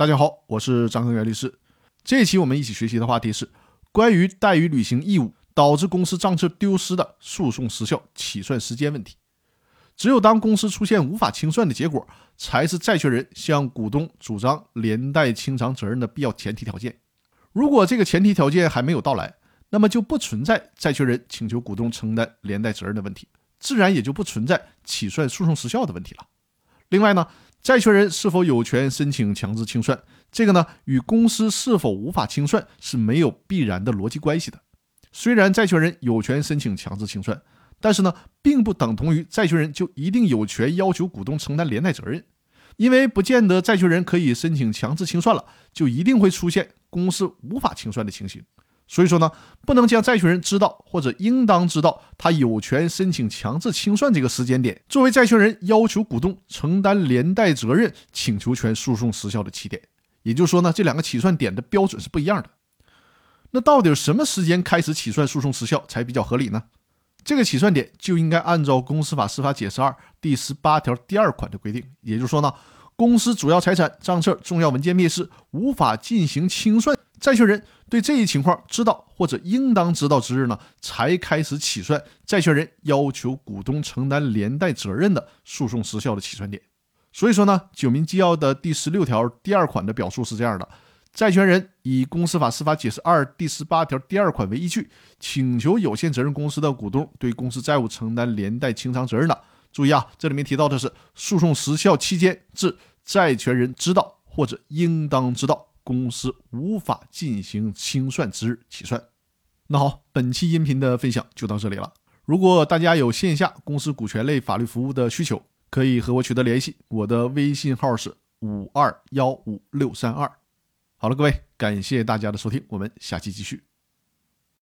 大家好，我是张恒元律师。这一期我们一起学习的话题是关于怠于履行义务导致公司账册丢失的诉讼时效起算时间问题。只有当公司出现无法清算的结果，才是债权人向股东主张连带清偿责任的必要前提条件。如果这个前提条件还没有到来，那么就不存在债权人请求股东承担连带责任的问题，自然也就不存在起算诉讼时效的问题了。另外呢？债权人是否有权申请强制清算？这个呢，与公司是否无法清算是没有必然的逻辑关系的。虽然债权人有权申请强制清算，但是呢，并不等同于债权人就一定有权要求股东承担连带责任，因为不见得债权人可以申请强制清算了，就一定会出现公司无法清算的情形。所以说呢，不能将债权人知道或者应当知道他有权申请强制清算这个时间点作为债权人要求股东承担连带责任请求权诉讼时效的起点。也就是说呢，这两个起算点的标准是不一样的。那到底什么时间开始起算诉讼时效才比较合理呢？这个起算点就应该按照《公司法司法解释二》第十八条第二款的规定。也就是说呢，公司主要财产、账册、重要文件灭失，无法进行清算。债权人对这一情况知道或者应当知道之日呢，才开始起算债权人要求股东承担连带责任的诉讼时效的起算点。所以说呢，《九民纪要》的第十六条第二款的表述是这样的：债权人以《公司法司法解释二》第十八条第二款为依据，请求有限责任公司的股东对公司债务承担连带清偿责任的。注意啊，这里面提到的是诉讼时效期间至债权人知道或者应当知道。公司无法进行清算之日起算。那好，本期音频的分享就到这里了。如果大家有线下公司股权类法律服务的需求，可以和我取得联系。我的微信号是五二幺五六三二。好了，各位，感谢大家的收听，我们下期继续。